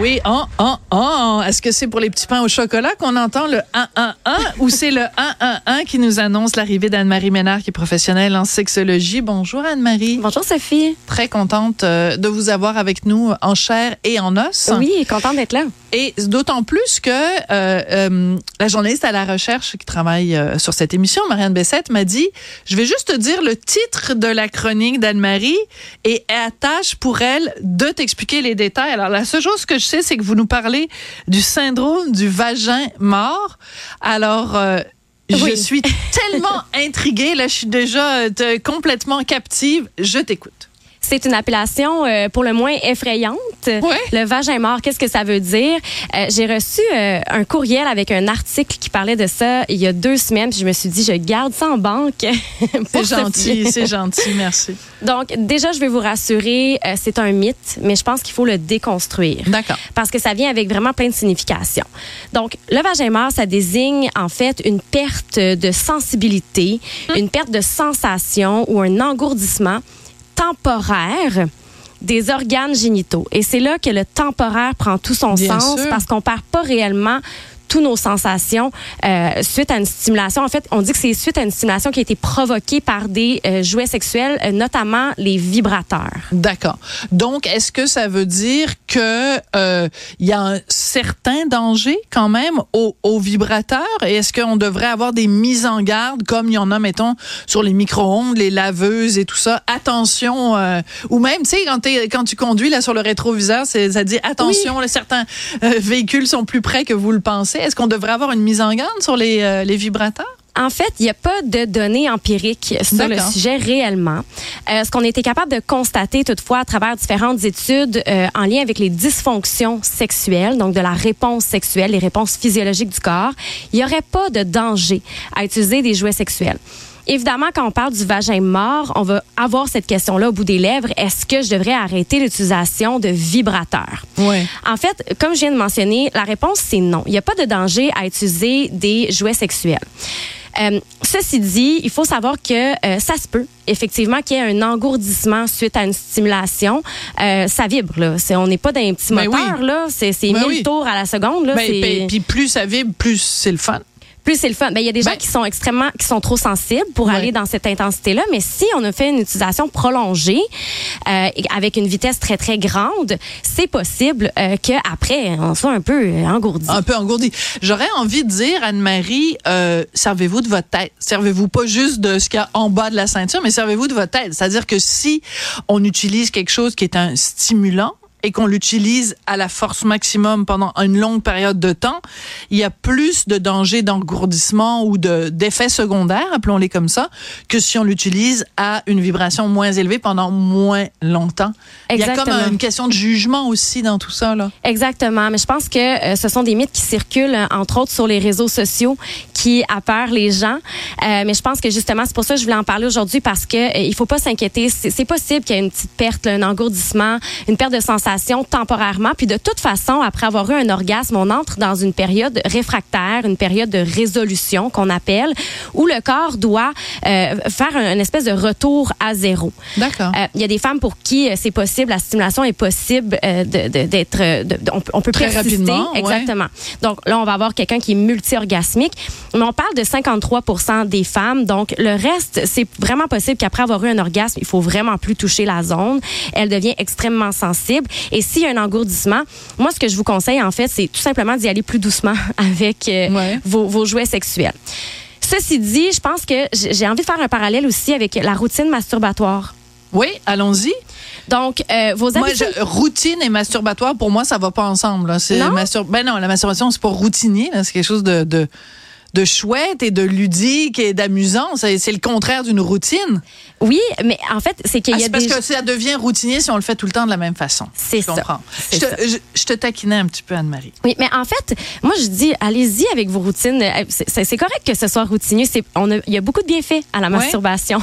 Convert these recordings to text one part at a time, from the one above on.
Oui, oh, oh, oh. Est-ce que c'est pour les petits pains au chocolat qu'on entend le 1-1-1 ou c'est le 1-1-1 qui nous annonce l'arrivée d'Anne-Marie Ménard qui est professionnelle en sexologie? Bonjour Anne-Marie. Bonjour Sophie. Très contente euh, de vous avoir avec nous en chair et en os. Oui, contente d'être là. Et d'autant plus que euh, euh, la journaliste à la recherche qui travaille euh, sur cette émission, Marianne Bessette, m'a dit, je vais juste te dire le titre de la chronique d'Anne-Marie et elle tâche pour elle de t'expliquer les détails. Alors la seule chose que je sais, c'est que vous nous parlez du syndrome du vagin mort. Alors... Euh, je suis tellement intriguée, là je suis déjà euh, complètement captive. Je t'écoute. C'est une appellation euh, pour le moins effrayante. Le vagin mort, qu'est-ce que ça veut dire? Euh, J'ai reçu euh, un courriel avec un article qui parlait de ça il y a deux semaines. Puis je me suis dit, je garde ça en banque. C'est gentil, c'est gentil, merci. Donc, déjà, je vais vous rassurer, c'est un mythe, mais je pense qu'il faut le déconstruire. D'accord. parce que ça vient avec vraiment plein de significations. Donc, le vagin mort, ça désigne en fait une perte de sensibilité, une perte de sensation ou un engourdissement temporaire des organes génitaux. Et c'est là que le temporaire prend tout son Bien sens sûr. parce qu'on perd pas réellement toutes nos sensations euh, suite à une stimulation. En fait, on dit que c'est suite à une stimulation qui a été provoquée par des euh, jouets sexuels, euh, notamment les vibrateurs. D'accord. Donc, est-ce que ça veut dire que il y a un certain danger quand même au, au vibrateur Et est-ce qu'on devrait avoir des mises en garde comme il y en a, mettons, sur les micro-ondes, les laveuses et tout ça? Attention. ou même, tu sais, quand, tu conduis là sur le rétroviseur, ça dit attention. certains véhicules sont plus près que vous le pensez. Est-ce qu'on devrait avoir une mise en garde sur les, euh, les vibrateurs? En fait, il n'y a pas de données empiriques sur le sujet réellement. Euh, ce qu'on a été capable de constater toutefois à travers différentes études euh, en lien avec les dysfonctions sexuelles, donc de la réponse sexuelle, les réponses physiologiques du corps, il n'y aurait pas de danger à utiliser des jouets sexuels. Évidemment, quand on parle du vagin mort, on va avoir cette question-là au bout des lèvres. Est-ce que je devrais arrêter l'utilisation de vibrateurs? Ouais. En fait, comme je viens de mentionner, la réponse, c'est non. Il n'y a pas de danger à utiliser des jouets sexuels. Euh, ceci dit, il faut savoir que euh, ça se peut effectivement qu'il y ait un engourdissement suite à une stimulation. Euh, ça vibre là. C'est, on n'est pas dans un petit Ben moteur oui. là. C'est, c'est Ben 1000 oui. tours à la seconde là. Ben, ben, Puis plus ça vibre, plus c'est le fun. Plus c'est le fun. Ben, il y a des gens Ben- qui sont extrêmement, qui sont trop sensibles pour Ouais. aller dans cette intensité-là. Mais si on a fait une utilisation prolongée, euh, avec une vitesse très, très grande, c'est possible euh, qu'après, on soit un peu engourdi. Un peu engourdi. J'aurais envie de dire, Anne-Marie, euh, servez-vous de votre tête. Servez-vous pas juste de ce qu'il y a en bas de la ceinture, mais servez-vous de votre tête. C'est-à-dire que si on utilise quelque chose qui est un stimulant, et qu'on l'utilise à la force maximum pendant une longue période de temps, il y a plus de danger d'engourdissement ou de d'effets secondaires, appelons-les comme ça, que si on l'utilise à une vibration moins élevée pendant moins longtemps. Il y a comme Exactement. une question de jugement aussi dans tout ça là. Exactement, mais je pense que euh, ce sont des mythes qui circulent, euh, entre autres sur les réseaux sociaux, qui appeurent les gens. Euh, mais je pense que justement, c'est pour ça que je voulais en parler aujourd'hui parce que euh, il faut pas s'inquiéter. C'est c'est possible qu'il y ait une petite perte, là, un engourdissement, une perte de sensation temporairement. Puis de toute façon, après avoir eu un orgasme, on entre dans une période réfractaire, une période de résolution qu'on appelle, où le corps doit euh, faire un, une espèce de retour à zéro. D'accord. Euh, Il y a des femmes pour qui euh, c'est possible, la stimulation est possible euh, d'être, on, peut- on peut Très persister. rapidement, ouais. Exactement. Donc là, on va avoir quelqu'un qui est multi-orgasmique, mais on parle de 53% des femmes. Donc le reste, c'est vraiment possible qu'après avoir eu un orgasme, il faut vraiment plus toucher la zone. Elle devient extrêmement sensible. Et s'il y a un engourdissement, moi, ce que je vous conseille, en fait, c'est tout simplement d'y aller plus doucement avec euh, Ouais. vos, vos jouets sexuels. Ceci dit, je pense que j'ai envie de faire un parallèle aussi avec la routine masturbatoire. Oui, allons-y. Donc, euh, vos Moi, habitudes... je- routine et masturbatoire, pour moi, ça va pas ensemble. Là. Non? mastur- ben non, la masturbation, c'est pas routinier. C'est quelque chose de, de, de chouette et de ludique et d'amusant. C'est c'est le contraire d'une routine. Oui, mais en fait, c'est qu'il Ah, y a c'est parce des... que ça devient routinier si on le fait tout le temps de la même façon. C'est Je ça. comprends. C'est Je te, ça. je, je te taquinais un petit peu, Anne-Marie. Oui, mais en fait, moi, je dis, allez-y avec vos routines. Euh, C'est c'est correct que ce soit routinier. C'est, on a, il y a beaucoup de bienfaits à la masturbation.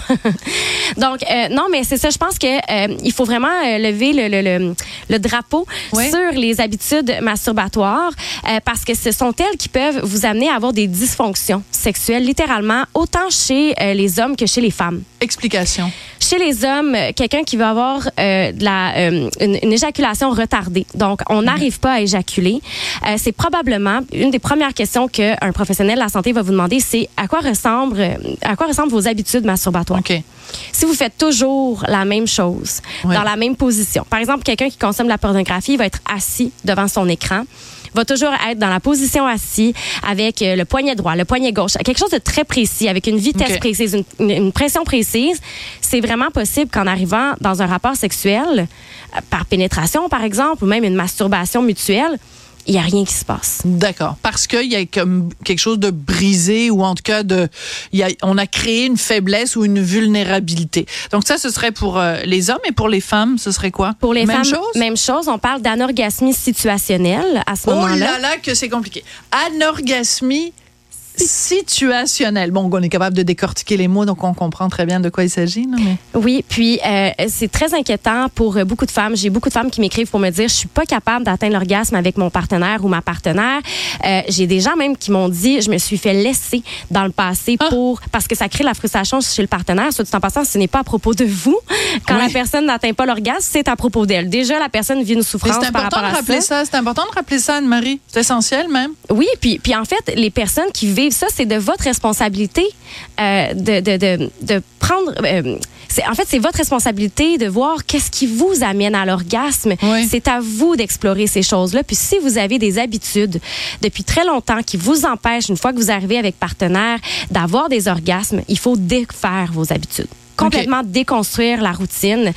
Donc, euh, non, mais c'est ça. Je pense que euh, il faut vraiment euh, lever le, le, le, le drapeau sur les habitudes masturbatoires euh, parce que ce sont elles qui peuvent vous amener à avoir des sexuelle, littéralement, autant chez euh, les hommes que chez les femmes. Explication. Chez les hommes, euh, quelqu'un qui va avoir euh, de la, euh, une, une éjaculation retardée, donc on n'arrive pas à éjaculer, euh, c'est probablement une des premières questions qu'un professionnel de la santé va vous demander, c'est à quoi ressemble, à quoi ressemblent vos habitudes masturbatoires? OK. Si vous faites toujours la même chose, dans la même position, par exemple, quelqu'un qui consomme de la pornographie va être assis devant son écran va toujours être dans la position assis avec le poignet droit, le poignet gauche, quelque chose de très précis, avec une vitesse précise, une, une- une pression précise. C'est vraiment possible qu'en arrivant dans un rapport sexuel, euh, par pénétration par exemple, ou même une masturbation mutuelle, il n'y a rien qui se passe. D'accord. Parce qu'il y a comme quelque chose de brisé ou en tout cas de, il y a, on a créé une faiblesse ou une vulnérabilité. Donc ça, ce serait pour euh, les hommes et pour les femmes, ce serait quoi? Pour les Même femmes, chose? même chose. On parle d'anorgasmie situationnelle à ce Oh moment-là. là là que c'est compliqué. Anorgasmie situationnelle. Bon, on est capable de décortiquer les mots, donc on comprend très bien de quoi il s'agit. mais... Oui, puis euh, c'est très inquiétant pour euh, beaucoup de femmes. J'ai beaucoup de femmes qui m'écrivent pour me dire je suis pas capable d'atteindre l'orgasme avec mon partenaire ou ma partenaire. Euh, J'ai des gens même qui m'ont dit je me suis fait laisser dans le passé Ah. pour parce que ça crée la frustration chez le partenaire. Soit dit en passant, ce n'est pas à propos de vous. Quand Oui. la personne n'atteint pas l'orgasme, c'est à propos d'elle. Déjà, la personne vit une souffrance c'est par important rapport de à rappeler ça. ça. C'est important de rappeler ça, Anne-Marie. C'est essentiel même. Oui, puis, puis en fait, les personnes qui vivent ça, c'est de votre responsabilité euh, de, de, de, de prendre. euh, en fait, c'est votre responsabilité de voir qu'est-ce qui vous amène à l'orgasme. Oui. C'est à vous d'explorer ces choses-là. Puis si vous avez des habitudes depuis très longtemps qui vous empêchent, une fois que vous arrivez avec partenaire, d'avoir des orgasmes, il faut défaire vos habitudes. Complètement déconstruire la routine.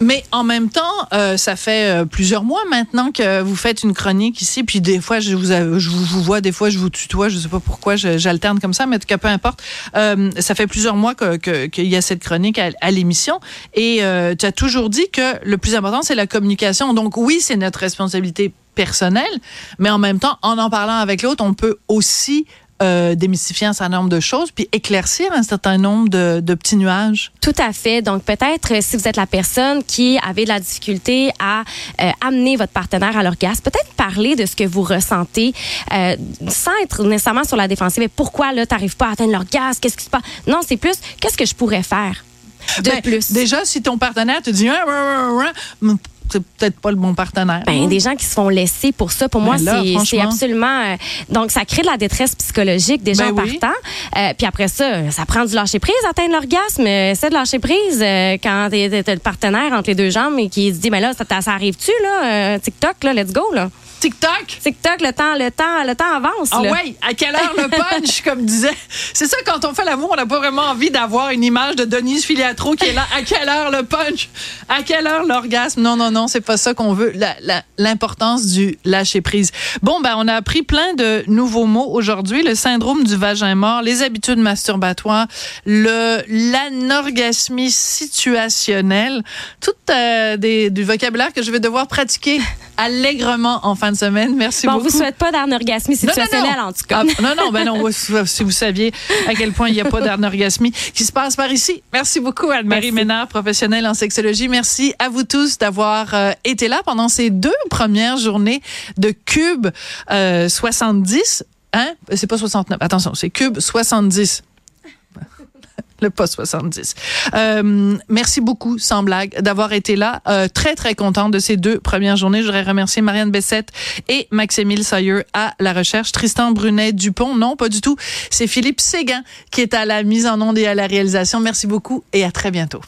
Mais en même temps, euh, ça fait euh, plusieurs mois maintenant que vous faites une chronique ici, puis des fois je vous, je vous, vois, des fois je vous tutoie, je sais pas pourquoi j'alterne comme ça, mais en tout cas peu importe. Euh, ça fait plusieurs mois que- que- qu'il y a cette chronique à, à l'émission, et euh, tu as toujours dit que le plus important c'est la communication. Donc oui, c'est notre responsabilité personnelle, mais en même temps, en en parlant avec l'autre, on peut aussi euh, démystifier un certain nombre de choses, puis éclaircir un certain nombre de, de petits nuages. Tout à fait. Donc peut-être euh, si vous êtes la personne qui avait de la difficulté à euh, amener votre partenaire à l'orgasme, peut-être parler de ce que vous ressentez euh, sans être nécessairement sur la défensive. Mais pourquoi là t'arrives pas à atteindre l'orgasme? Qu'est-ce qui se passe? Non, c'est plus qu'est-ce que je pourrais faire de Ben, plus? Déjà, si ton partenaire te dit, C'est peut-être pas le bon partenaire. Ben, des gens qui se font laisser pour ça, pour moi, Ben là, c'est- absolument. euh, donc, ça crée de la détresse psychologique déjà Ben en oui. partant. Euh, puis après ça, ça prend du lâcher prise, atteindre l'orgasme. Euh, C'est de lâcher prise euh, quand t'es t'as le partenaire entre les deux jambes et qui se dit, mais là, ça, ça arrive-tu, là? TikTok, là, let's go, là? TikTok? TikTok, le temps, le temps, le temps avance. Ah là. ouais, à quelle heure le punch, comme disait? C'est ça, quand on fait l'amour, on n'a pas vraiment envie d'avoir une image de Denise Filiatro qui est là. À quelle heure le punch? À quelle heure l'orgasme? Non, non, non, c'est pas ça qu'on veut. L'importance du lâcher prise. Bon, ben, on a appris plein de nouveaux mots aujourd'hui. Le syndrome du vagin mort, les habitudes masturbatoires, le, l'anorgasmie situationnelle. Tout euh, des, du vocabulaire que je vais devoir pratiquer allègrement en fin de semaine. Merci Bon, on beaucoup. vous souhaite pas d'anorgasmie situationnelle, en tout cas. Ah, non, non, ben non, si vous saviez à quel point il n'y a pas d'anorgasmie qui se passe par ici. Merci beaucoup, Anne-Marie. Ménard, professionnelle en sexologie. Merci à vous tous d'avoir euh, été là pendant ces deux premières journées de Cube euh, 70. Hein? C'est pas 69. Attention, c'est Cube 70. Le pas 70. Euh, merci beaucoup, sans blague, d'avoir été là. Euh, très, très contente de ces deux premières journées. Je voudrais remercier Marianne Bessette et Maximile Sayer à la recherche. Tristan Brunet-Dupont, non, pas du tout. C'est Philippe Séguin qui est à la mise en onde et à la réalisation. Merci beaucoup et à très bientôt.